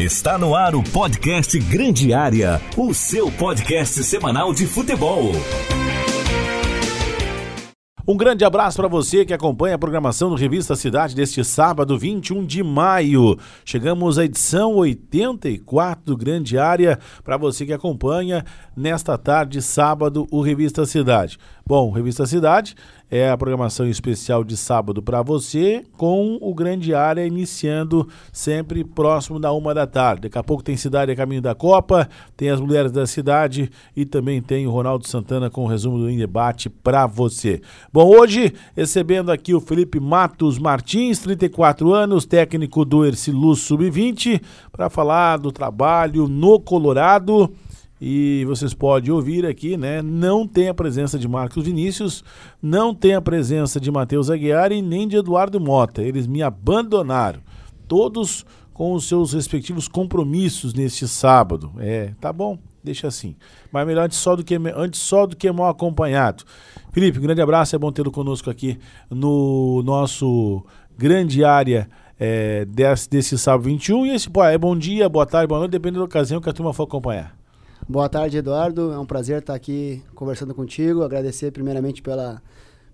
Está no ar o podcast Grande Área, o seu podcast semanal de futebol. Um grande abraço para você que acompanha a programação do Revista Cidade deste sábado, 21 de maio. Chegamos à edição 84 do Grande Área para você que acompanha nesta tarde, sábado, o Revista Cidade. Bom, Revista Cidade é a programação especial de sábado para você, com o Grande Área iniciando sempre próximo da uma da tarde. Daqui a pouco tem Cidade a Caminho da Copa, tem as Mulheres da Cidade e também tem o Ronaldo Santana com o resumo do Em Debate para você. Bom, hoje recebendo aqui o Felipe Matos Martins, 34 anos, técnico do Ercilus Sub-20, para falar do trabalho no Colorado e vocês podem ouvir aqui, né? Não tem a presença de Marcos Vinícius, não tem a presença de Matheus Aguiar e nem de Eduardo Mota. Eles me abandonaram. Todos com os seus respectivos compromissos neste sábado. É, tá bom, deixa assim. Mas melhor antes só do que, antes só do que mal acompanhado. Felipe, um grande abraço, é bom tê-lo conosco aqui no nosso grande área é, desse, desse sábado 21. E esse, pô, é bom dia, boa tarde, boa noite, dependendo da ocasião que a turma for acompanhar. Boa tarde, Eduardo. É um prazer estar aqui conversando contigo. Agradecer primeiramente pela,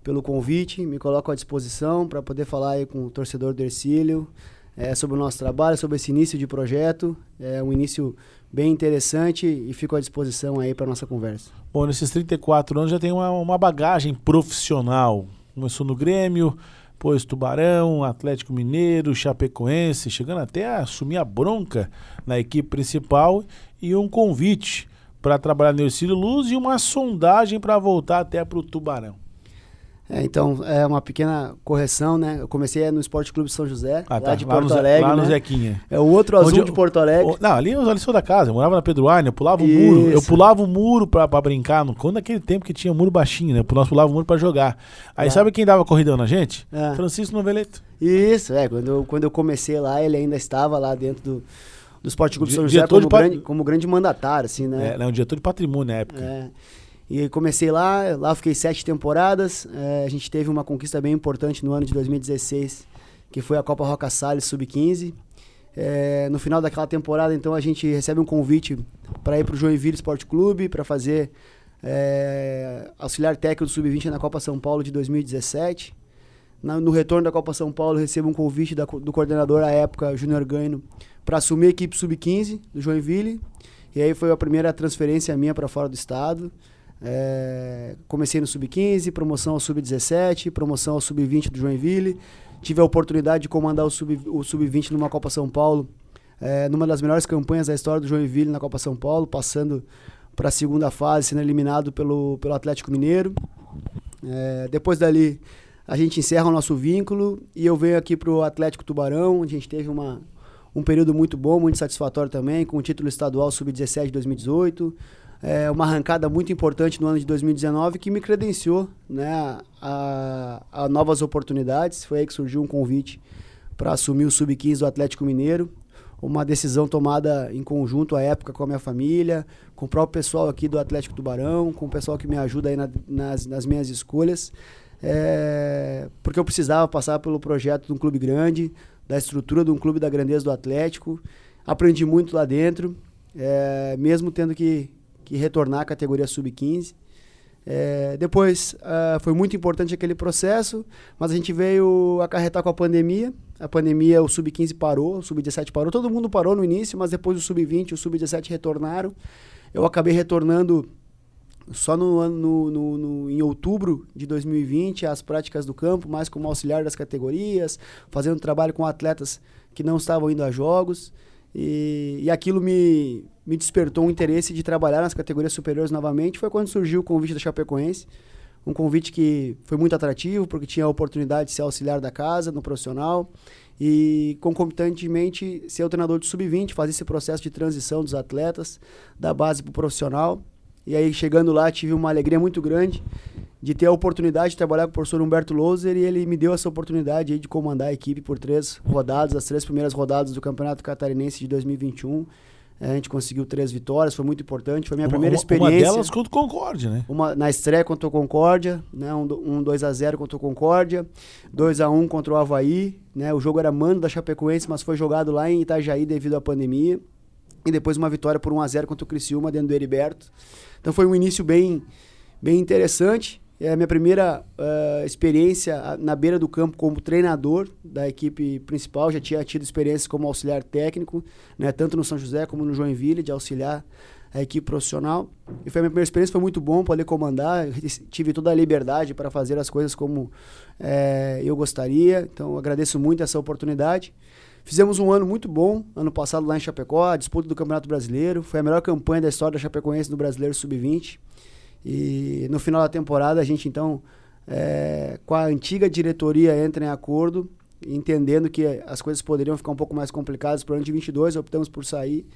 pelo convite. Me coloco à disposição para poder falar aí com o torcedor do Ercílio é, sobre o nosso trabalho, sobre esse início de projeto. É um início bem interessante e fico à disposição aí para nossa conversa. Bom, nesses 34 anos já tem uma, uma bagagem profissional. Começou no Grêmio, depois Tubarão, Atlético Mineiro, Chapecoense, chegando até a assumir a bronca na equipe principal e um convite para trabalhar no Ercílio Luz e uma sondagem para voltar até para o Tubarão. É, então, é uma pequena correção, né? Eu comecei no Esporte Clube São José, ah, lá tá. de Porto Alegre. Lá né? no Zequinha. É o outro azul Onde de Porto Alegre. Não, ali eu ali sou da casa, eu morava na Pedro Arne, eu pulava o muro, eu pulava o muro pra, pra brincar, no, quando naquele tempo que tinha muro baixinho, né? Nós pulava o muro pra jogar. Aí Ah. sabe quem dava corridão na gente? Ah. Francisco Noveleto. Isso, é. Quando eu, quando eu comecei lá, ele ainda estava lá dentro do, do Esporte Clube São José diretor como, grande, como grande mandatário, assim, né? É, né, um diretor de patrimônio na época. É. E comecei lá, lá fiquei sete temporadas. É, a gente teve uma conquista bem importante no ano de 2016, que foi a Copa Roca Salles Sub-15. É, no final daquela temporada, então, a gente recebe um convite para ir para o Joinville Esporte Clube para fazer é, auxiliar técnico do Sub-20 na Copa São Paulo de 2017. Na- no retorno da Copa São Paulo, recebo um convite da do coordenador à época, Júnior Ganho, para assumir a equipe Sub-15 do Joinville. E aí foi a primeira transferência minha para fora do estado. É, comecei no Sub-15, promoção ao Sub-17, promoção ao Sub-20 do Joinville. Tive a oportunidade de comandar o Sub- o Sub-20 numa Copa São Paulo, é, numa das melhores campanhas da história do Joinville na Copa São Paulo, passando para a segunda fase, sendo eliminado pelo, pelo Atlético Mineiro. É, depois dali, a gente encerra o nosso vínculo e eu venho aqui para o Atlético Tubarão, onde a gente teve uma, um período muito bom, muito satisfatório também, com o título estadual Sub-17 de 2018. É, uma arrancada muito importante no ano de 2019 que me credenciou né, a, a novas oportunidades. Foi aí que surgiu um convite para assumir o Sub-15 do Atlético Mineiro. Uma decisão tomada em conjunto à época com a minha família, com o próprio pessoal aqui do Atlético Tubarão, com o pessoal que me ajuda aí na- nas, nas minhas escolhas. É, porque eu precisava passar pelo projeto de um clube grande, da estrutura de um clube da grandeza do Atlético. Aprendi muito lá dentro, é, mesmo tendo que, que retornar à categoria sub-15. É, depois ah, foi muito importante aquele processo, mas a gente veio acarretar com a pandemia. A pandemia, o sub-15 parou, o sub-17 parou, todo mundo parou no início, mas depois o sub-20 e o sub-17 retornaram. Eu acabei retornando só no, no, no, no- em outubro de 2020 às práticas do campo, mais como auxiliar das categorias, fazendo trabalho com atletas que não estavam indo a jogos. E, e aquilo me, me despertou um interesse de trabalhar nas categorias superiores novamente. Foi quando surgiu o convite da Chapecoense. Um convite que foi muito atrativo, porque tinha a oportunidade de ser auxiliar da casa, no profissional. E concomitantemente ser o treinador de sub-20, fazer esse processo de transição dos atletas da base para o profissional. E aí, chegando lá, tive uma alegria muito grande de ter a oportunidade de trabalhar com o professor Humberto Loser e ele me deu essa oportunidade aí de comandar a equipe por três rodadas, as três primeiras rodadas do Campeonato Catarinense de 2021. A gente conseguiu três vitórias, foi muito importante. Foi minha uma, primeira uma, experiência. Uma delas contra o Concórdia, né? Uma na estreia contra o Concórdia, né? Um, um 2x0 contra o Concórdia, 2x1 contra o Havaí. Né? O jogo era mando da Chapecoense, mas foi jogado lá em Itajaí devido à pandemia. E depois uma vitória por 1x0 contra o Criciúma dentro do Heriberto. Então foi um início bem, bem interessante. É a minha primeira uh, experiência na beira do campo como treinador da equipe principal. Já tinha tido experiência como auxiliar técnico, né, tanto no São José como no Joinville, de auxiliar a equipe profissional. E foi a minha primeira experiência, foi muito bom poder comandar. Tive toda a liberdade para fazer as coisas como é, eu gostaria. Então agradeço muito essa oportunidade. Fizemos um ano muito bom, ano passado lá em Chapecó, a disputa do Campeonato Brasileiro. Foi a melhor campanha da história da Chapecoense no Brasileiro Sub-20. E no final da temporada a gente então, é, com a antiga diretoria, entra em acordo, entendendo que as coisas poderiam ficar um pouco mais complicadas para o ano de 22, optamos por sair.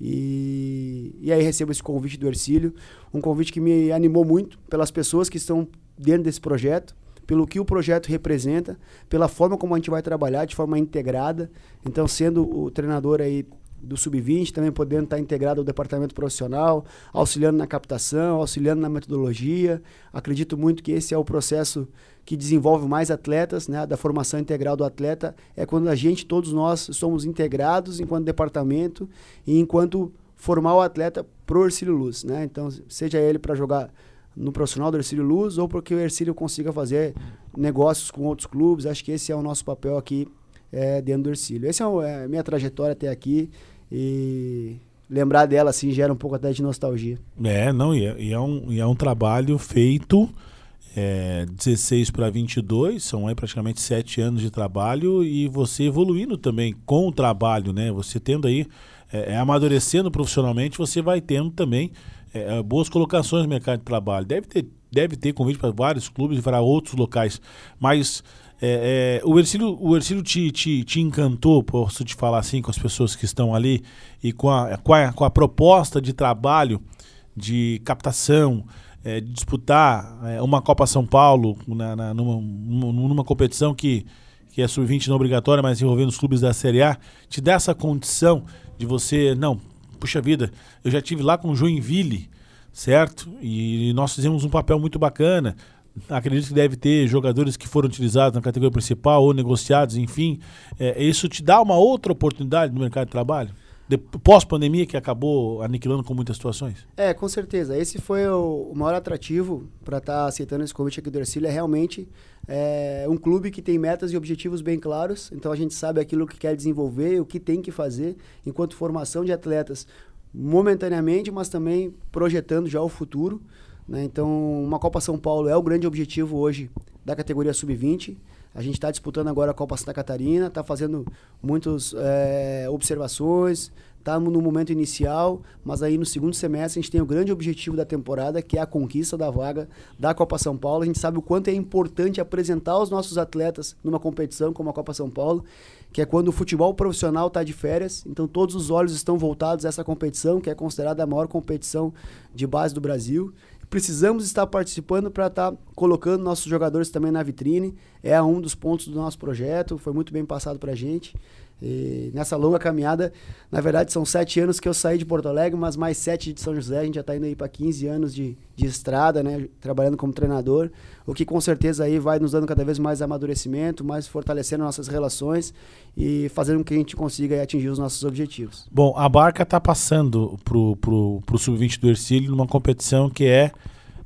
E, e aí recebo esse convite do Ercílio, um convite que me animou muito pelas pessoas que estão dentro desse projeto, pelo que o projeto representa, pela forma como a gente vai trabalhar de forma integrada. Então, sendo o treinador aí do sub-20, também podendo estar integrado ao departamento profissional, auxiliando na captação, auxiliando na metodologia. Acredito muito que esse é o processo que desenvolve mais atletas, né, da formação integral do atleta, é quando a gente, todos nós, somos integrados enquanto departamento e enquanto formar o atleta pro Ercílio Luz, né? Então, seja ele para jogar no profissional do Ercílio Luz ou porque o Ercílio consiga fazer negócios com outros clubes, acho que esse é o nosso papel aqui é, dentro do Ercílio. Essa é, é a minha trajetória até aqui. E lembrar dela, assim, gera um pouco até de nostalgia. É, não, e é, e é um, e é um trabalho feito é, 16 para 22, são aí praticamente sete anos de trabalho e você evoluindo também com o trabalho, né? Você tendo aí, é, é amadurecendo profissionalmente, você vai tendo também é, é boas colocações no mercado de trabalho. Deve ter, deve ter convite para vários clubes e para outros locais, mas é, é, o Ercílio, o Ercílio te, te, te, encantou, posso te falar assim, com as pessoas que estão ali e com a, com a, com a proposta de trabalho, de captação, é, de disputar é, uma Copa São Paulo na, na, numa, numa competição que, que é sub-20 não obrigatória, mas envolvendo os clubes da Série A, te dá essa condição de você, não, puxa vida, eu já tive lá com o Joinville, certo? E nós fizemos um papel muito bacana acredito que deve ter jogadores que foram utilizados na categoria principal ou negociados, enfim. É, isso te dá uma outra oportunidade no mercado de trabalho? Pós-pandemia, que acabou aniquilando com muitas situações? É, com certeza. Esse foi o, o maior atrativo para estar tá aceitando esse convite aqui do Ercílio. É realmente é, um clube que tem metas e objetivos bem claros. Então a gente sabe aquilo que quer desenvolver, o que tem que fazer, enquanto formação de atletas momentaneamente, mas também projetando já o futuro. Né? Então, uma Copa São Paulo é o grande objetivo hoje da categoria sub-20. A gente está disputando agora a Copa Santa Catarina, está fazendo muitas é, observações, está no momento inicial, mas aí no segundo semestre a gente tem o grande objetivo da temporada, que é a conquista da vaga da Copa São Paulo. A gente sabe o quanto é importante apresentar os nossos atletas numa competição como a Copa São Paulo, que é quando o futebol profissional está de férias, então todos os olhos estão voltados a essa competição, que é considerada a maior competição de base do Brasil precisamos estar participando para estar tá colocando nossos jogadores também na vitrine. É um dos pontos do nosso projeto, foi muito bem passado para a gente. E nessa longa caminhada, na verdade, são sete anos que eu saí de Porto Alegre, mas mais sete de São José. A gente já está indo aí para 15 anos de, de estrada, né? Trabalhando como treinador, o que com certeza aí vai nos dando cada vez mais amadurecimento, mais fortalecendo nossas relações e fazendo com que a gente consiga atingir os nossos objetivos. Bom, a barca está passando pro, pro, pro Sub-20 do Ercílio numa competição que é,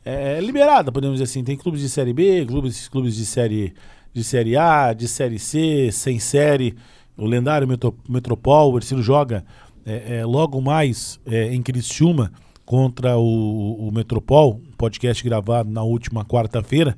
é, liberada, podemos dizer assim. Tem clubes de Série B, clubes, clubes de, série, de Série A, de Série C, sem série o lendário Metropol, o Ercílio joga é, é, logo mais é, em Criciúma contra o, o Metropol, podcast gravado na última quarta-feira.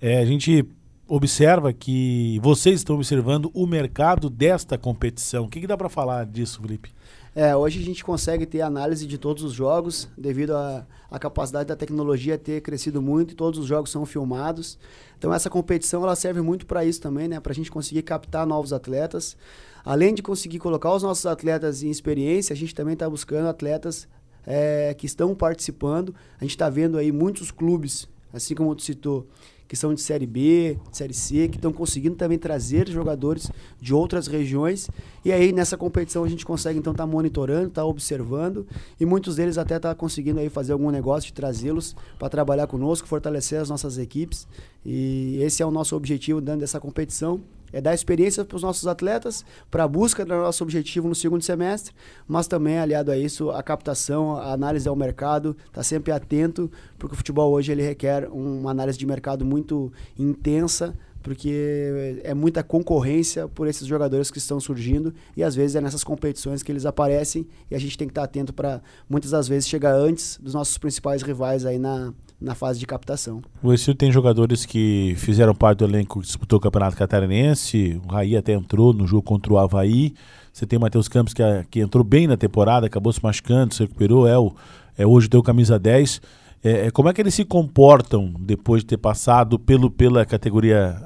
É, a gente observa que vocês estão observando o mercado desta competição. O que, que dá para falar disso, Felipe? É, hoje a gente consegue ter análise de todos os jogos, devido à capacidade da tecnologia ter crescido muito e todos os jogos são filmados. Então essa competição ela serve muito para isso também, né? Para a gente conseguir captar novos atletas. Além de conseguir colocar os nossos atletas em experiência, a gente também está buscando atletas é, que estão participando. A gente está vendo aí muitos clubes, assim como tu citou, que são de Série B, de Série C, que estão conseguindo também trazer jogadores de outras regiões. E aí nessa competição a gente consegue então estar tá monitorando, estar tá observando e muitos deles até estar tá conseguindo aí fazer algum negócio de trazê-los para trabalhar conosco, fortalecer as nossas equipes. E esse é o nosso objetivo dentro dessa competição é dar experiência para os nossos atletas, para a busca do nosso objetivo no segundo semestre, mas também, aliado a isso, a captação, a análise ao mercado, está sempre atento, porque o futebol hoje ele requer uma análise de mercado muito intensa, porque é muita concorrência por esses jogadores que estão surgindo e às vezes é nessas competições que eles aparecem e a gente tem que estar atento para muitas das vezes chegar antes dos nossos principais rivais aí na, na fase de captação. O Exílio tem jogadores que fizeram parte do elenco que disputou o Campeonato Catarinense, o Raí até entrou no jogo contra o Havaí, você tem o Matheus Campos que, que entrou bem na temporada, acabou se machucando, se recuperou, é, o, é hoje deu camisa 10. É, é, como é que eles se comportam depois de ter passado pelo, pela categoria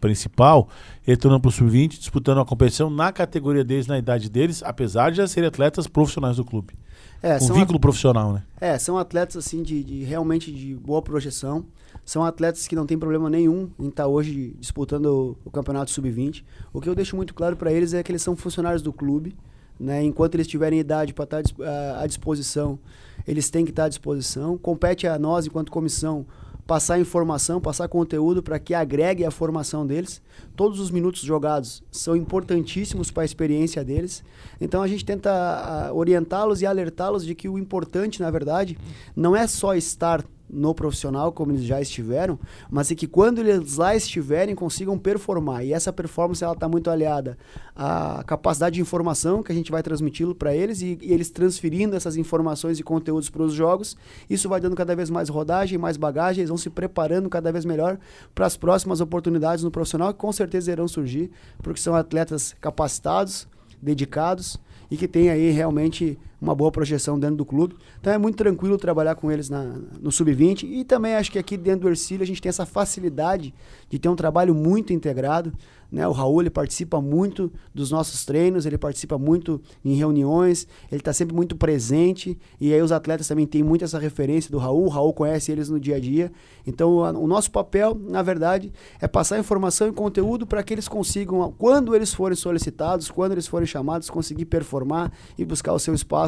principal, entrando para o sub-20, disputando a competição na categoria deles, na idade deles, apesar de já serem atletas profissionais do clube. É, com vínculo profissional, né? É, são atletas assim de, de, realmente de boa projeção. São atletas que não tem problema nenhum em estar tá hoje disputando o, o campeonato sub-20. O que eu deixo muito claro para eles é que eles são funcionários do clube. Né? Enquanto eles tiverem idade para estar tá à disposição, eles têm que estar tá à disposição. Compete a nós, enquanto comissão, passar informação, passar conteúdo para que agregue a formação deles. Todos os minutos jogados são importantíssimos para a experiência deles. Então a gente tenta ah, orientá-los e alertá-los de que o importante, na verdade, não é só estar no profissional, como eles já estiveram, mas é que quando eles lá estiverem, consigam performar. E essa performance ela está muito aliada à capacidade de informação que a gente vai transmiti-lo para eles e, e, eles transferindo essas informações e conteúdos para os jogos. Isso vai dando cada vez mais rodagem, mais bagagem, eles vão se preparando cada vez melhor para as próximas oportunidades no profissional que com certeza irão surgir, porque são atletas capacitados, dedicados e que têm aí realmente uma boa projeção dentro do clube. Então é muito tranquilo trabalhar com eles na, no sub-20 e também acho que aqui dentro do Ercílio a gente tem essa facilidade de ter um trabalho muito integrado. Né? O Raul ele participa muito dos nossos treinos, ele participa muito em reuniões, ele está sempre muito presente e aí os atletas também têm muito essa referência do Raul, o Raul conhece eles no dia a dia. Então a, o nosso papel, na verdade, é passar informação e conteúdo para que eles consigam, quando eles forem solicitados, quando eles forem chamados, conseguir performar e buscar o seu espaço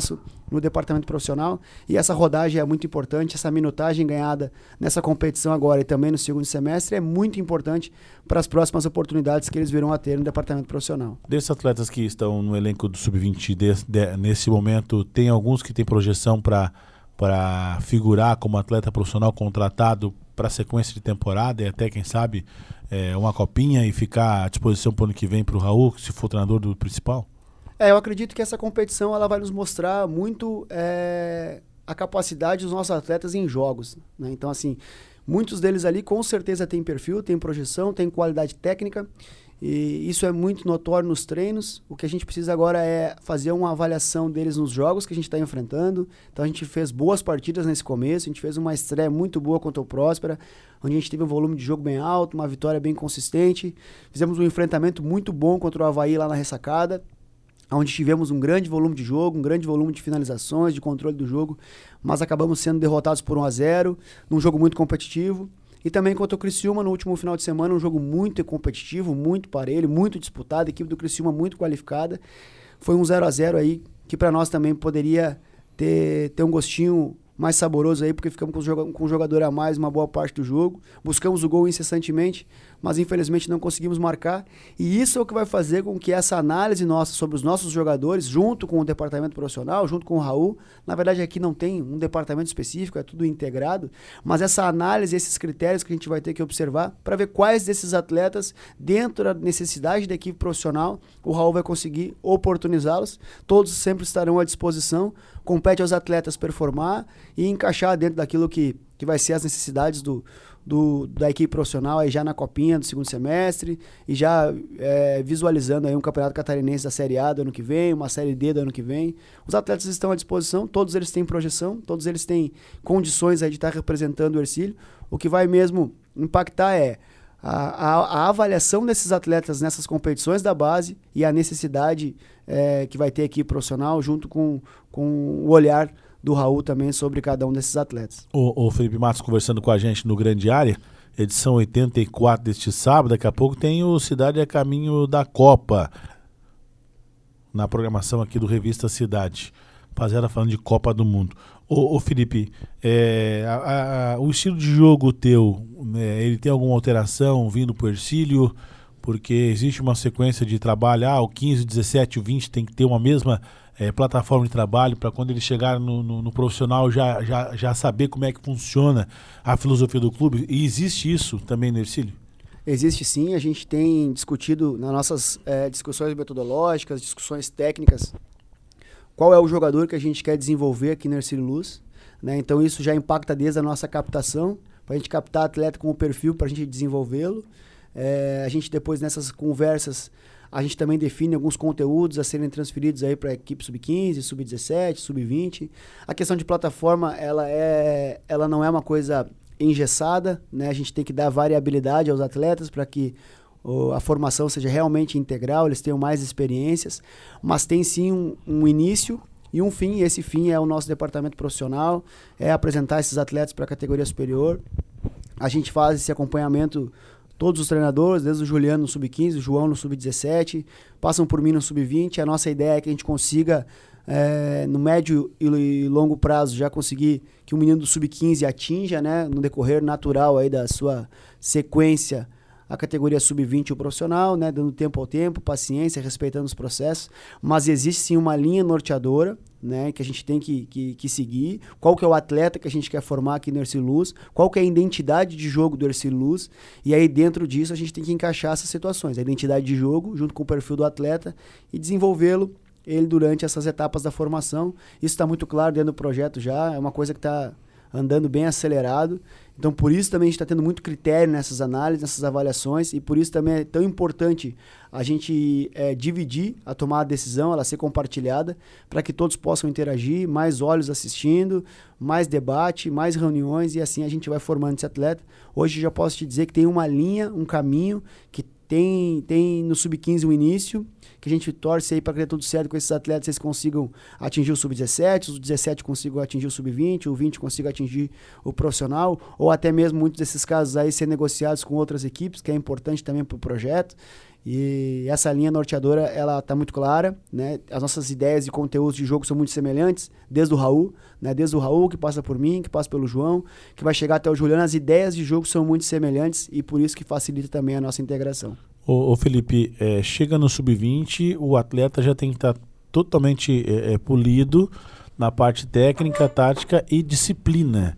no departamento profissional. E essa rodagem é muito importante, essa minutagem ganhada nessa competição agora e também no segundo semestre é muito importante para as próximas oportunidades que eles virão a ter no departamento profissional. Desses atletas que estão no elenco do Sub-20 nesse momento, tem alguns que têm projeção para para figurar como atleta profissional contratado para a sequência de temporada e até, quem sabe, é, uma copinha e ficar à disposição para o ano que vem para o Raul, se for treinador do principal? É, eu acredito que essa competição ela vai nos mostrar muito é, a capacidade dos nossos atletas em jogos. Né? Então, assim, muitos deles ali com certeza têm perfil, têm projeção, têm qualidade técnica e isso é muito notório nos treinos. O que a gente precisa agora é fazer uma avaliação deles nos jogos que a gente está enfrentando. Então a gente fez boas partidas nesse começo, a gente fez uma estreia muito boa contra o Próspera, onde a gente teve um volume de jogo bem alto, uma vitória bem consistente. Fizemos um enfrentamento muito bom contra o Havaí lá na ressacada, onde tivemos um grande volume de jogo, um grande volume de finalizações, de controle do jogo, mas acabamos sendo derrotados por 1 a 0 num jogo muito competitivo. E também contra o Criciúma no último final de semana, um jogo muito competitivo, muito parelho, muito disputado, a equipe do Criciúma muito qualificada. Foi um 0 a 0 aí, que para nós também poderia ter, ter um gostinho mais saboroso aí, porque ficamos com, com um jogador a mais uma boa parte do jogo. Buscamos o gol incessantemente, mas infelizmente não conseguimos marcar. E isso é o que vai fazer com que essa análise nossa sobre os nossos jogadores, junto com o departamento profissional, junto com o Raul, na verdade aqui não tem um departamento específico, é tudo integrado, mas essa análise, esses critérios que a gente vai ter que observar para ver quais desses atletas, dentro da necessidade da equipe profissional, o Raul vai conseguir oportunizá-los. Todos sempre estarão à disposição. Compete aos atletas performar e encaixar dentro daquilo que, que vai ser as necessidades do, do, da equipe profissional aí já na copinha do segundo semestre e já é, visualizando aí um campeonato catarinense da Série A do ano que vem, uma Série D do ano que vem. Os atletas estão à disposição, todos eles têm projeção, todos eles têm condições aí de estar representando o Ercílio. O que vai mesmo impactar é a, a, a, avaliação desses atletas nessas competições da base e a necessidade é, que vai ter aqui profissional junto com, com o olhar do Raul também sobre cada um desses atletas. O, o Felipe Matos conversando com a gente no Grande Área, edição 84 deste sábado. Daqui a pouco tem o Cidade a Caminho da Copa, na programação aqui do Revista Cidade. Rapaziada falando de Copa do Mundo. Ô, ô Felipe, é, a, a, o estilo de jogo teu, né, ele tem alguma alteração vindo por Ercílio? Porque existe uma sequência de trabalho, ah, o 15, o 17, o 20 tem que ter uma mesma é, plataforma de trabalho para quando ele chegar no, no, no, profissional já, já, já saber como é que funciona a filosofia do clube. E existe isso também no? Existe sim, a gente tem discutido nas nossas é, discussões metodológicas, discussões técnicas, qual é o jogador que a gente quer desenvolver aqui no Ercílio Luz. Né? Então isso já impacta desde a nossa captação, para a gente captar atleta com o perfil para a gente desenvolvê-lo. É, a gente depois nessas conversas a gente também define alguns conteúdos a serem transferidos aí para a equipe sub-15, sub-17, sub-20. A questão de plataforma, ela, é, ela não é uma coisa engessada, né? A gente tem que dar variabilidade aos atletas para que a formação seja realmente integral, eles tenham mais experiências, mas tem sim um, um início e um fim, e esse fim é o nosso departamento profissional, é apresentar esses atletas para a categoria superior. A gente faz esse acompanhamento todos os treinadores, desde o Juliano no sub-15, o João no sub-17, passam por mim no sub-20. A nossa ideia é que a gente consiga, é, no médio e longo prazo, já conseguir que o menino do sub-15 atinja, né, no decorrer natural aí da sua sequência, a categoria sub-20 o profissional, né, dando tempo ao tempo, paciência, respeitando os processos, mas existe sim uma linha norteadora, né, que a gente tem que, que, que, seguir, qual que é o atleta que a gente quer formar aqui no Ercílio Luz, qual que é a identidade de jogo do Ercílio Luz, e aí dentro disso a gente tem que encaixar essas situações, a identidade de jogo junto com o perfil do atleta e desenvolvê-lo ele durante essas etapas da formação. Isso está muito claro dentro do projeto já, é uma coisa que está andando bem acelerado então, por isso também a gente está tendo muito critério nessas análises, nessas avaliações, e por isso também é tão importante a gente é, dividir a tomada de decisão, ela ser compartilhada, para que todos possam interagir, mais olhos assistindo, mais debate, mais reuniões, e assim a gente vai formando esse atleta. Hoje já posso te dizer que tem uma linha, um caminho, que tem, tem no Sub-15 um início, que a gente torce aí para que dê tudo certo com esses atletas, eles consigam atingir o sub-17, os 17 consigam atingir o sub-20, o 20 consiga atingir o profissional, ou até mesmo muitos desses casos aí ser negociados com outras equipes, que é importante também para o projeto. E essa linha norteadora, ela está muito clara, né? As nossas ideias e conteúdos de jogo são muito semelhantes, desde o Raul, né? Desde o Raul, que passa por mim, que passa pelo João, que vai chegar até o Juliano, as ideias de jogo são muito semelhantes e por isso que facilita também a nossa integração. Ô, ô Felipe, é, chega no sub-20, o atleta já tem que estar tá totalmente é, é, polido na parte técnica, tática e disciplina.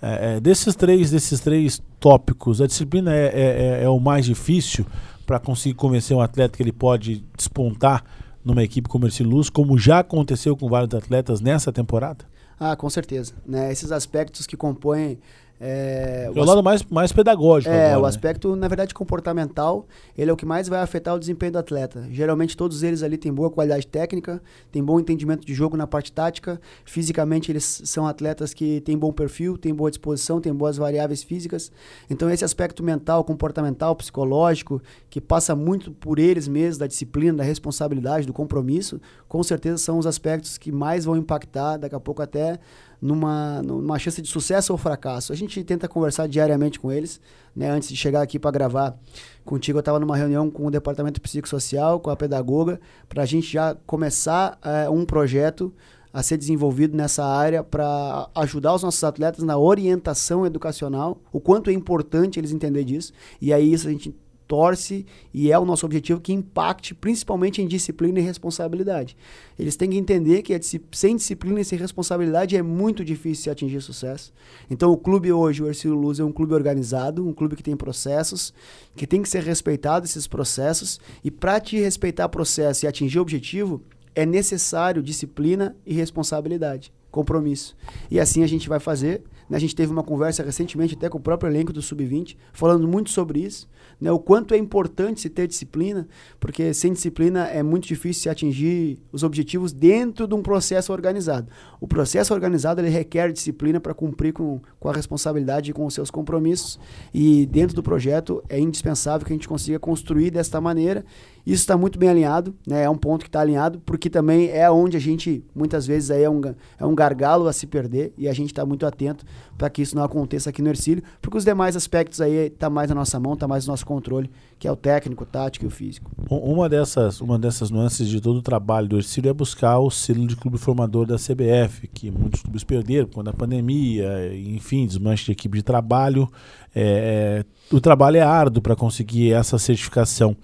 É, é, desses três, desses três tópicos, a disciplina é, é, é o mais difícil para conseguir convencer um atleta que ele pode despontar numa equipe como Ercílio Luz, como já aconteceu com vários atletas nessa temporada? Ah, com certeza. Né? Esses aspectos que compõem é, o, o lado mais, mais pedagógico. É, agora, o né? aspecto, na verdade, comportamental, ele é o que mais vai afetar o desempenho do atleta. Geralmente todos eles ali têm boa qualidade técnica, têm bom entendimento de jogo na parte tática. Fisicamente eles são atletas que têm bom perfil, têm boa disposição, têm boas variáveis físicas. Então esse aspecto mental, comportamental, psicológico, que passa muito por eles mesmos, da disciplina, da responsabilidade, do compromisso, com certeza são os aspectos que mais vão impactar daqui a pouco até numa, numa chance de sucesso ou fracasso. A gente tenta conversar diariamente com eles. Né? Antes de chegar aqui para gravar contigo, eu estava numa reunião com o departamento psicossocial, com a pedagoga, para a gente já começar é, um projeto a ser desenvolvido nessa área para ajudar os nossos atletas na orientação educacional, o quanto é importante eles entenderem disso. E aí isso a gente torce e é o nosso objetivo que impacte principalmente em disciplina e responsabilidade. Eles têm que entender que sem disciplina e sem responsabilidade é muito difícil atingir sucesso. Então o clube hoje, o Ercílio Luz, é um clube organizado, um clube que tem processos, que tem que ser respeitado esses processos e para te respeitar processo e atingir objetivo, é necessário disciplina e responsabilidade, compromisso. E assim a gente vai fazer? A gente teve uma conversa recentemente até com o próprio elenco do Sub-20, falando muito sobre isso, né? o quanto é importante se ter disciplina, porque sem disciplina é muito difícil se atingir os objetivos dentro de um processo organizado. O processo organizado ele requer disciplina para cumprir com, com a responsabilidade e com os seus compromissos, e dentro do projeto é indispensável que a gente consiga construir desta maneira Isso está muito bem alinhado, né? É um ponto que está alinhado, porque também é onde a gente, muitas vezes, aí é um, é um gargalo a se perder e a gente está muito atento para que isso não aconteça aqui no Ercílio, porque os demais aspectos aí tá mais na nossa mão, tá mais no nosso controle, que é o técnico, o tático e o físico. Uma dessas, uma dessas nuances de todo o trabalho do Ercílio é buscar o selo de clube formador da CBF, que muitos clubes perderam quando a pandemia, enfim, desmanche de equipe de trabalho. É, é o trabalho é árduo para conseguir essa certificação.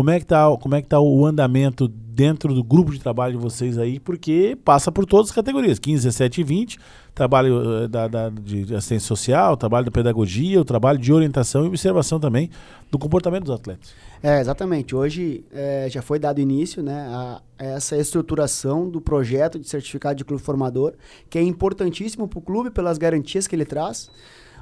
Como é que está como é que tá o andamento dentro do grupo de trabalho de vocês aí? Porque passa por todas as categorias, 15, 17 e 20, trabalho eh, da, da, de assistência social, trabalho da pedagogia, o trabalho de orientação e observação também do comportamento dos atletas. É, exatamente. Hoje é, já foi dado início né, a essa estruturação do projeto de certificado de clube formador, que é importantíssimo para o clube pelas garantias que ele traz,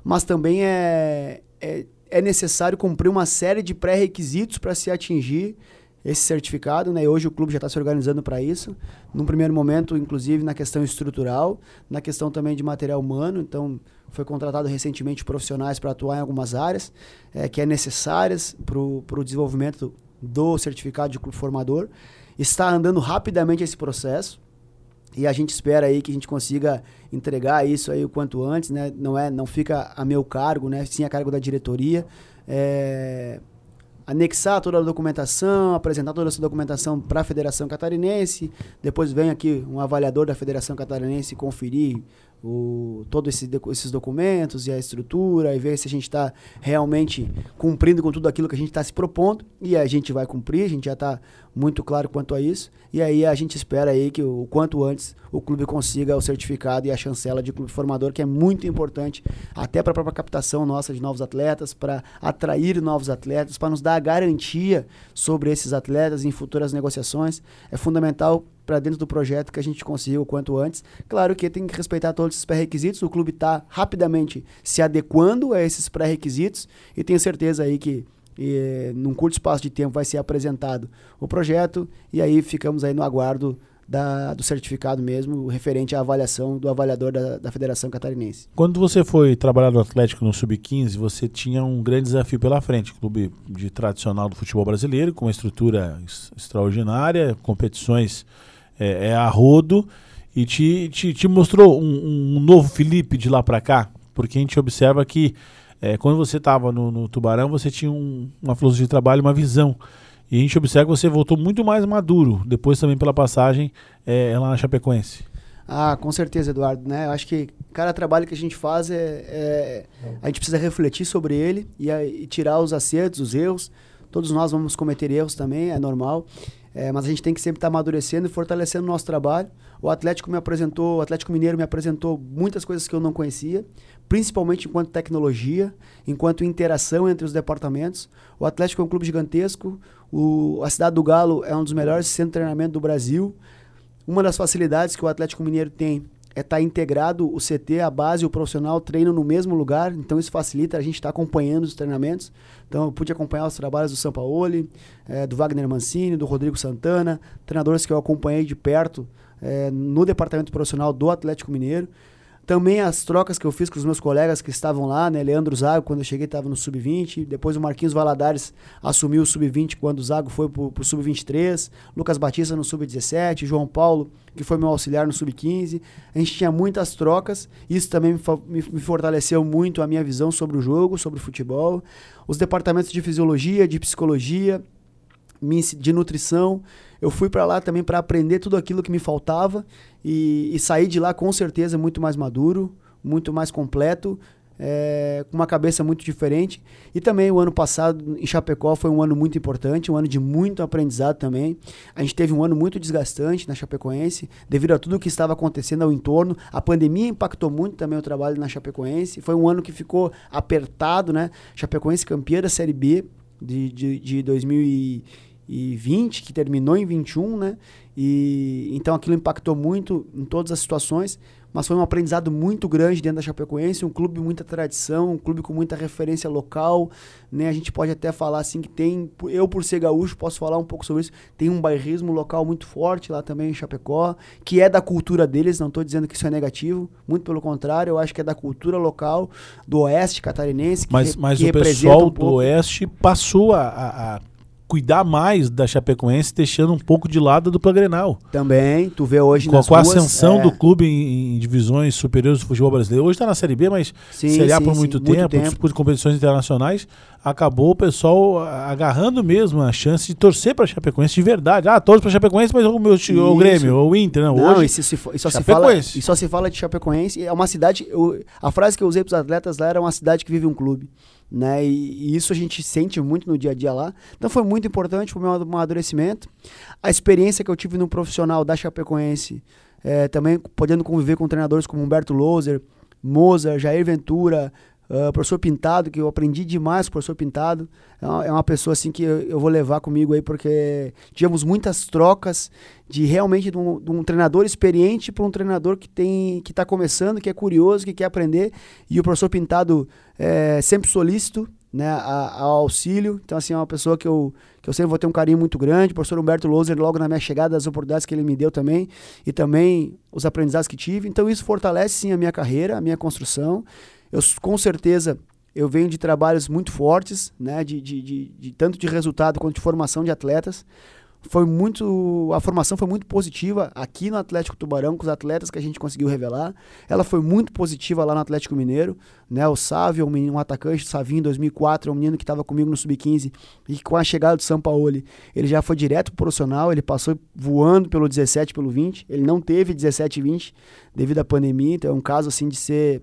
mas também é, é é necessário cumprir uma série de pré-requisitos para se atingir esse certificado, né? hoje o clube já está se organizando para isso. Num primeiro momento, inclusive na questão estrutural, na questão também de material humano. Então, foi contratado recentemente profissionais para atuar em algumas áreas é, que é necessárias para o desenvolvimento do certificado de clube formador. Está andando rapidamente esse processo. E a gente espera aí que a gente consiga entregar isso aí o quanto antes, né? Não é, não fica a meu cargo, né? Sim a cargo da diretoria. É, anexar toda a documentação, apresentar toda essa documentação para a Federação Catarinense. Depois vem aqui um avaliador da Federação Catarinense conferir o, todos esse, esses documentos e a estrutura e ver se a gente está realmente cumprindo com tudo aquilo que a gente está se propondo. E a gente vai cumprir, a gente já está muito claro quanto a isso. E aí a gente espera aí que o quanto antes o clube consiga o certificado e a chancela de clube formador, que é muito importante até para a própria captação nossa de novos atletas, para atrair novos atletas, para nos dar a garantia sobre esses atletas em futuras negociações. É fundamental para dentro do projeto que a gente consiga o quanto antes. Claro que tem que respeitar todos esses pré-requisitos, o clube está rapidamente se adequando a esses pré-requisitos e tenho certeza aí que e, num curto espaço de tempo vai ser apresentado o projeto e aí ficamos aí no aguardo da, do certificado mesmo, referente à avaliação do avaliador da, da Federação Catarinense. Quando você foi trabalhar no Atlético no Sub-15, você tinha um grande desafio pela frente, clube de tradicional do futebol brasileiro, com uma estrutura extraordinária, competições é, é a rodo e te, te, te mostrou um, um, novo Felipe de lá para cá? Porque a gente observa que é, quando você estava no, no, Tubarão, você tinha um, uma filosofia de trabalho, uma visão. E a gente observa que você voltou muito mais maduro, depois também pela passagem é, lá na Chapecoense. Ah, com certeza, Eduardo. Né? Eu acho que cada trabalho que a gente faz é, é a gente precisa refletir sobre ele e, e, tirar os acertos, os erros. Todos nós vamos cometer erros também, é normal. É, mas a gente tem que sempre estar tá amadurecendo e fortalecendo o nosso trabalho. O Atlético me apresentou, o Atlético Mineiro me apresentou muitas coisas que eu não conhecia, principalmente enquanto tecnologia, enquanto interação entre os departamentos. O Atlético é um clube gigantesco, o, a cidade do Galo é um dos melhores centros de treinamento do Brasil. Uma das facilidades que o Atlético Mineiro tem é estar tá integrado o CT, a base o profissional treinam no mesmo lugar, então isso facilita a gente estar tá acompanhando os treinamentos. Então eu pude acompanhar os trabalhos do Sampaoli, é, do Wagner Mancini, do Rodrigo Santana, treinadores que eu acompanhei de perto é, no departamento profissional do Atlético Mineiro. Também as trocas que eu fiz com os meus colegas que estavam lá, né? Leandro Zago, quando eu cheguei, estava no Sub-20. Depois o Marquinhos Valadares assumiu o Sub-20 quando o Zago foi para o Sub-23. Lucas Batista no Sub-17. João Paulo, que foi meu auxiliar no Sub-15. A gente tinha muitas trocas. Isso também me, me, me fortaleceu muito a minha visão sobre o jogo, sobre o futebol. Os departamentos de fisiologia, de psicologia, de nutrição. Eu fui para lá também para aprender tudo aquilo que me faltava e, e saí de lá com certeza muito mais maduro, muito mais completo, é, com uma cabeça muito diferente. E também o ano passado em Chapecó foi um ano muito importante, um ano de muito aprendizado também. A gente teve um ano muito desgastante na Chapecoense, devido a tudo o que estava acontecendo ao entorno. A pandemia impactou muito também o trabalho na Chapecoense. Foi um ano que ficou apertado, né? Chapecoense campeã da Série B de, de, de 2020 2020, que terminou em 21, né? E então aquilo impactou muito em todas as situações, mas foi um aprendizado muito grande dentro da Chapecoense, um clube com muita tradição, um clube com muita referência local, né? A gente pode até falar assim que tem, eu por ser gaúcho posso falar um pouco sobre isso, tem um bairrismo local muito forte lá também em Chapecó, que é da cultura deles, não estou dizendo que isso é negativo, muito pelo contrário, eu acho que é da cultura local do oeste catarinense, que, mas, mas que o pessoal um do oeste passou a, a cuidar mais da Chapecoense, deixando um pouco de lado do Grenal. Também, tu vê hoje com, nas com a ascensão é, do clube em, em divisões superiores do futebol brasileiro. Hoje está na Série B, mas Sim, Série A sim, por sim, muito muito tempo, tempo. disputa de competições internacionais, acabou o pessoal agarrando mesmo a chance de torcer para a Chapecoense de verdade. Ah, torço para a Chapecoense, mas o meu o. Grêmio, ou o Inter, não. Não, hoje, e, se, e só se fala, e só se fala de Chapecoense. É uma cidade. eu- a frase que eu usei para os atletas lá era uma cidade que vive um clube. Né? E, e isso a gente sente muito no dia a dia lá. Então foi muito importante para o meu amadurecimento. A experiência que eu tive no profissional da Chapecoense, eh, também podendo conviver com treinadores como Humberto Loser, Moza, Jair Ventura, ah, professor Pintado, que eu aprendi demais com o professor Pintado. É uma, é uma pessoa assim que eu, eu vou levar comigo aí, porque tivemos muitas trocas de realmente de um, de um treinador experiente para um treinador que tem que está começando, que é curioso, que quer aprender. E o professor Pintado é sempre solícito né, a- auxílio. Então, assim, é uma pessoa que eu, que eu sempre vou ter um carinho muito grande. O professor Humberto Loser, logo na minha chegada, as oportunidades que ele me deu também, e também os aprendizados que tive. Então, isso fortalece sim a minha carreira, a minha construção. Eu, com certeza, eu venho de trabalhos muito fortes, né, de, de, de, de tanto de resultado quanto de formação de atletas. Foi muito. A formação foi muito positiva aqui no Atlético Tubarão, com os atletas que a gente conseguiu revelar. Ela foi muito positiva lá no Atlético Mineiro. Né? O Sávio, um, menino, um atacante, o Savinho, em 2004, é um menino que estava comigo no Sub-15 e com a chegada do São Paulo, ele já foi direto pro profissional, ele passou voando pelo 17, pelo 20. Ele não teve 17 e 20 devido à pandemia, então é um caso assim de ser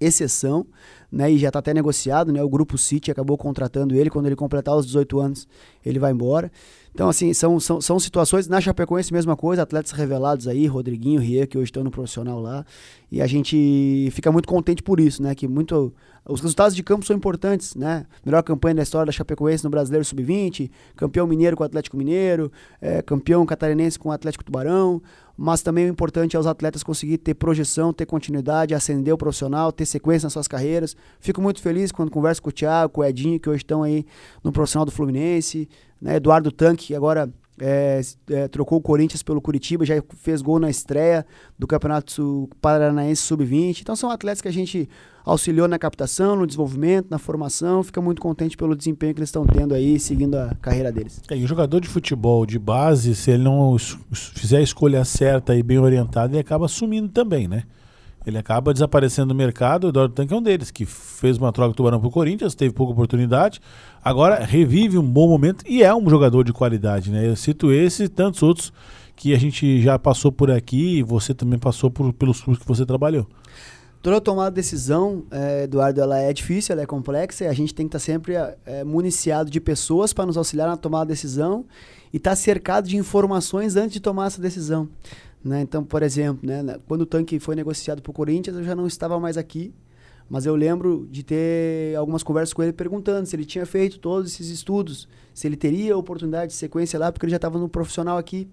exceção, né? E já está até negociado, né? O grupo City acabou contratando ele quando ele completar os 18 anos, ele vai embora. Então, assim, são, são, são situações. Na Chapecoense, mesma coisa, atletas revelados aí, Rodriguinho, Rie, que hoje estão no profissional lá. E a gente fica muito contente por isso, né? Que muito. Os resultados de campo são importantes, né? Melhor campanha da história da Chapecoense no Brasileiro Sub-20, campeão mineiro com o Atlético Mineiro, é, campeão catarinense com o Atlético Tubarão. Mas também o importante é os atletas conseguir ter projeção, ter continuidade, ascender o profissional, ter sequência nas suas carreiras. Fico muito feliz quando converso com o Thiago, com o Edinho, que hoje estão aí no profissional do Fluminense. Né? Eduardo Tanque, que agora é, é, trocou o Corinthians pelo Curitiba, já fez gol na estreia do Campeonato Paranaense Sub-20. Então são atletas que a gente auxiliou na captação, no desenvolvimento, na formação. Fica muito contente pelo desempenho que eles estão tendo aí, seguindo a carreira deles. É, e o jogador de futebol de base, se ele não fizer a escolha certa e bem orientado, ele acaba sumindo também, né? Ele acaba desaparecendo do mercado. O Eduardo Tanque é um deles, que fez uma troca do Tubarão pro Corinthians, teve pouca oportunidade. Agora revive um bom momento e é um jogador de qualidade, né? Eu cito esse e tantos outros que a gente já passou por aqui e você também passou por, pelos clubes que você trabalhou. Toda tomada de decisão, eh, Eduardo, ela é difícil, ela é complexa e a gente tem que estar sempre eh, municiado de pessoas para nos auxiliar na tomada de decisão e estar cercado de informações antes de tomar essa decisão. Né? Então, por exemplo, né, quando o tanque foi negociado para o Corinthians, eu já não estava mais aqui, mas eu lembro de ter algumas conversas com ele perguntando se ele tinha feito todos esses estudos, se ele teria oportunidade de sequência lá, porque ele já estava no profissional aqui.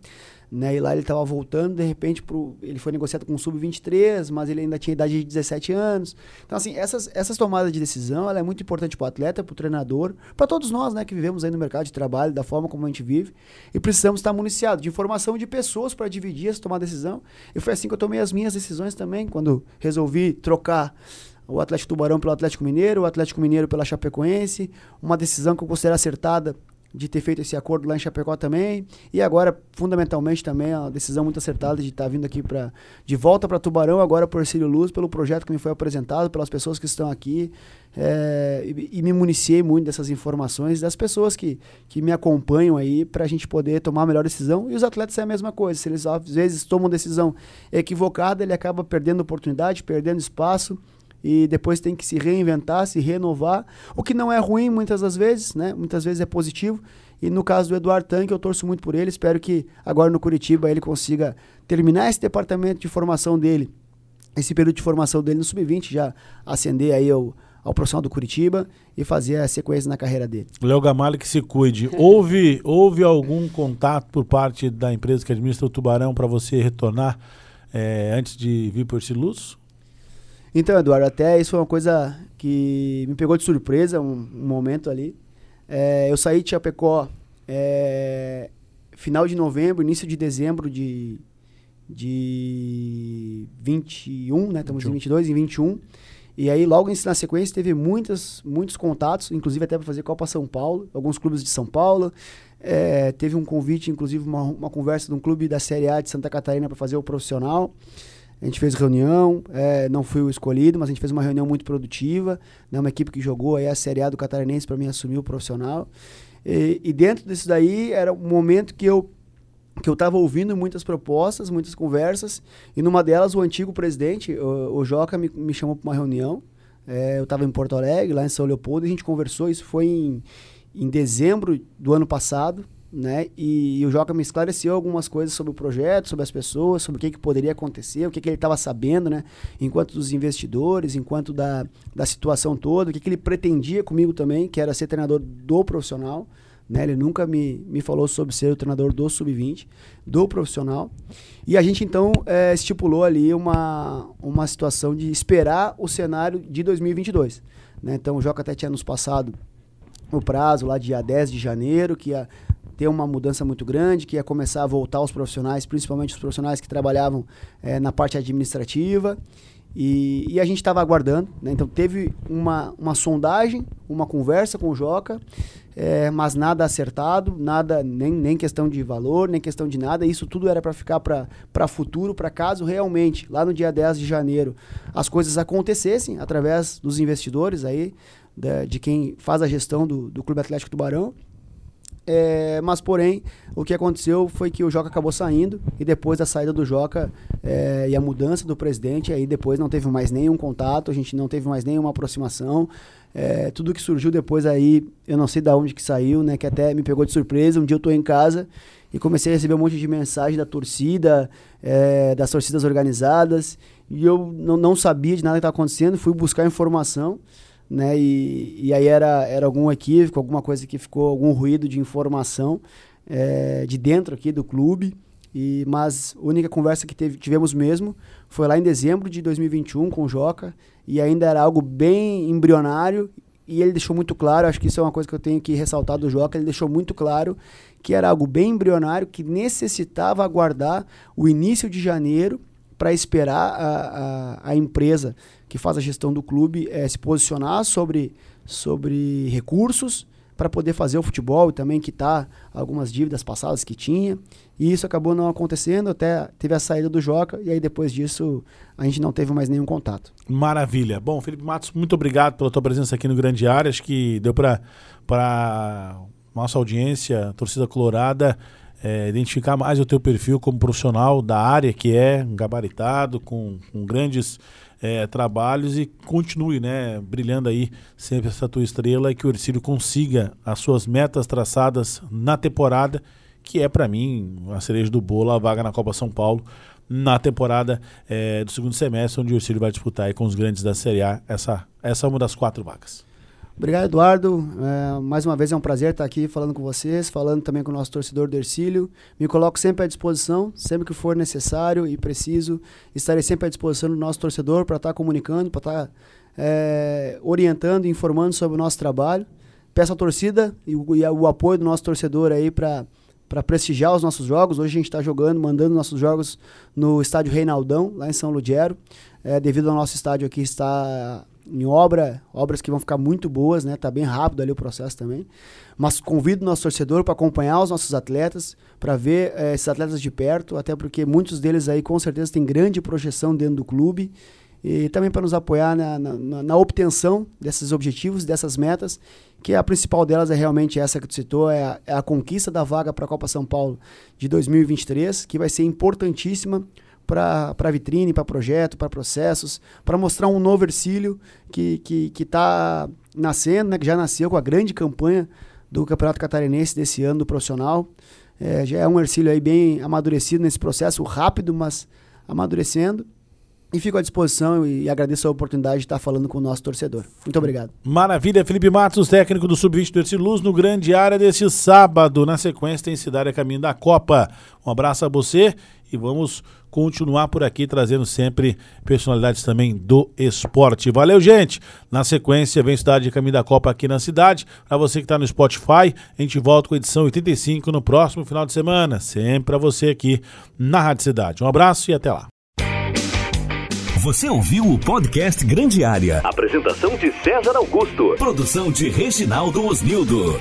Né? E lá ele estava voltando, de repente, pro, ele foi negociado com o Sub-23, mas ele ainda tinha idade de 17 anos. Então, assim, essas, essas tomadas de decisão, ela é muito importante para o atleta, para o treinador, para todos nós, né, que vivemos aí no mercado de trabalho, da forma como a gente vive, e precisamos estar municiados de informação de pessoas para dividir essa tomada de decisão. E foi assim que eu tomei as minhas decisões também, quando resolvi trocar o Atlético Tubarão pelo Atlético Mineiro, o Atlético Mineiro pela Chapecoense, uma decisão que eu considero acertada de ter feito esse acordo lá em Chapecó também. E agora, fundamentalmente, também a decisão muito acertada de estar vindo aqui para de volta para Tubarão, agora por Cílio Luz, pelo projeto que me foi apresentado, pelas pessoas que estão aqui. é, e, e me municiei muito dessas informações, das pessoas que, que me acompanham aí, para a gente poder tomar a melhor decisão. E os atletas é a mesma coisa. Se eles às vezes tomam decisão equivocada, ele acaba perdendo oportunidade, perdendo espaço e depois tem que se reinventar, se renovar, o que não é ruim muitas das vezes, né? Muitas vezes é positivo. E no caso do Eduardo Tanque, eu torço muito por ele, espero que agora no Curitiba ele consiga terminar esse departamento de formação dele, esse período de formação dele no sub-20, já ascender aí ao, ao profissional do Curitiba e fazer a sequência na carreira dele. Léo Gamalho que se cuide. Houve, houve algum contato por parte da empresa que administra o Tubarão para você retornar eh, antes de vir por esse luz? Então, Eduardo, até isso foi uma coisa que me pegou de surpresa, um, um momento ali. É, eu saí de Chapecó é, final de novembro, início de dezembro de, de 21, né? Estamos 21. em 22, em 21. E aí, logo na sequência, teve muitas, muitos contatos, inclusive até para fazer Copa São Paulo, alguns clubes de São Paulo. É, teve um convite, inclusive uma, uma conversa de um clube da Série A de Santa Catarina para fazer o profissional. A gente fez reunião, é, não fui o escolhido, mas a gente fez uma reunião muito produtiva. Né, uma equipe que jogou aí a Série A do Catarinense para mim assumir o profissional. E, e, dentro disso daí era um momento que eu que eu estava ouvindo muitas propostas, muitas conversas, e numa delas o antigo presidente, o, o Joca, me, me chamou para uma reunião. É, eu estava em Porto Alegre, lá em São Leopoldo, e a gente conversou. Isso foi em, em dezembro do ano passado né? E, e, o Joca me esclareceu algumas coisas sobre o projeto, sobre as pessoas, sobre o que, que poderia acontecer, o que, que ele estava sabendo, né? Enquanto dos investidores, enquanto da, da situação toda, o que, que ele pretendia comigo também, que era ser treinador do profissional. Né? Ele nunca me, me falou sobre ser o treinador do sub-20, do profissional. E a gente então é, estipulou ali uma, uma situação de esperar o cenário de 2022. Né? Então o Joca até tinha nos passado o prazo lá dia 10 de janeiro, que ia ter uma mudança muito grande, que ia começar a voltar os profissionais, principalmente os profissionais que trabalhavam é, na parte administrativa. E, e a gente estava aguardando, né? então teve uma, uma sondagem, uma conversa com o Joca, é, mas nada acertado, nada nem, nem questão de valor, nem questão de nada. Isso tudo era para ficar para futuro, para caso realmente, lá no dia 10 de janeiro, as coisas acontecessem através dos investidores aí, de, de quem faz a gestão do, do Clube Atlético Tubarão. É, mas, porém, o que aconteceu foi que o Joca acabou saindo e depois da saída do Joca é, e a mudança do presidente, aí depois não teve mais nenhum contato, a gente não teve mais nenhuma aproximação. É, tudo que surgiu depois aí, eu não sei de onde que saiu, né? Que até me pegou de surpresa. Um dia eu tô em casa e comecei a receber um monte de mensagem da torcida, é, das torcidas organizadas, e eu não, não sabia de nada que estava acontecendo, fui buscar informação né? E, e aí era, era algum equívoco, alguma coisa que ficou, algum ruído de informação é, de dentro aqui do clube. E, mas a única conversa que teve, tivemos mesmo foi lá em dezembro de 2021 com o Joca e ainda era algo bem embrionário e ele deixou muito claro, acho que isso é uma coisa que eu tenho que ressaltar do Joca, ele deixou muito claro que era algo bem embrionário, que necessitava aguardar o início de janeiro para esperar a, a, a empresa que faz a gestão do clube é, se posicionar sobre, sobre recursos para poder fazer o futebol e também quitar algumas dívidas passadas que tinha. E isso acabou não acontecendo, até teve a saída do Joca, e aí depois disso a gente não teve mais nenhum contato. Maravilha. Bom, Felipe Matos, muito obrigado pela tua presença aqui no Grande Área. Acho que deu para nossa audiência, torcida colorada, é, identificar mais o teu perfil como profissional da área que é, gabaritado, com, com grandes é, trabalhos e continue, né, brilhando aí sempre essa tua estrela e que o Ercílio consiga as suas metas traçadas na temporada, que é para mim a cereja do bolo, a vaga na Copa São Paulo na temporada é, do segundo semestre, onde o Ercílio vai disputar com os grandes da Série A essa, essa é uma das quatro vagas. Obrigado, Eduardo. É, mais uma vez é um prazer estar aqui falando com vocês, falando também com o nosso torcedor Dercílio. Me coloco sempre à disposição, sempre que for necessário e preciso, estarei sempre à disposição do nosso torcedor para estar comunicando, para estar é, orientando e informando sobre o nosso trabalho. Peço a torcida e o, e o apoio do nosso torcedor aí para para prestigiar os nossos jogos. Hoje a gente está jogando, mandando nossos jogos no estádio Reinaldão, lá em São Ludgero. É, devido ao nosso estádio aqui estar em obra, obras que vão ficar muito boas, né? Tá bem rápido ali o processo também. Mas convido o nosso torcedor para acompanhar os nossos atletas, para ver eh, esses atletas de perto, até porque muitos deles aí com certeza têm grande projeção dentro do clube e também para nos apoiar na, na, na, obtenção desses objetivos, dessas metas, que a principal delas é realmente essa que tu citou, é a, é a conquista da vaga para a Copa São Paulo de 2023, que vai ser importantíssima para vitrine, para projeto, para processos, para mostrar um novo Ercílio que está que, que tá nascendo, né, que já nasceu com a grande campanha do Campeonato Catarinense desse ano do profissional. É, já é um Ercílio aí bem amadurecido nesse processo, rápido, mas amadurecendo. E fico à disposição e agradeço a oportunidade de estar falando com o nosso torcedor. Muito obrigado. Maravilha, Felipe Matos, técnico do Sub-20 do Ercílio Luz, no grande área deste sábado. Na sequência, tem Cidade a caminho da Copa. Um abraço a você e vamos continuar por aqui trazendo sempre personalidades também do esporte. Valeu, gente! Na sequência, vem Cidade de Caminho da Copa aqui na cidade. Para você que está no Spotify, a gente volta com a edição 85 no próximo final de semana. Sempre para você aqui na Rádio Cidade. Um abraço e até lá. Você ouviu o podcast Grande Área. Apresentação de César Augusto. Produção de Reginaldo Osnildo.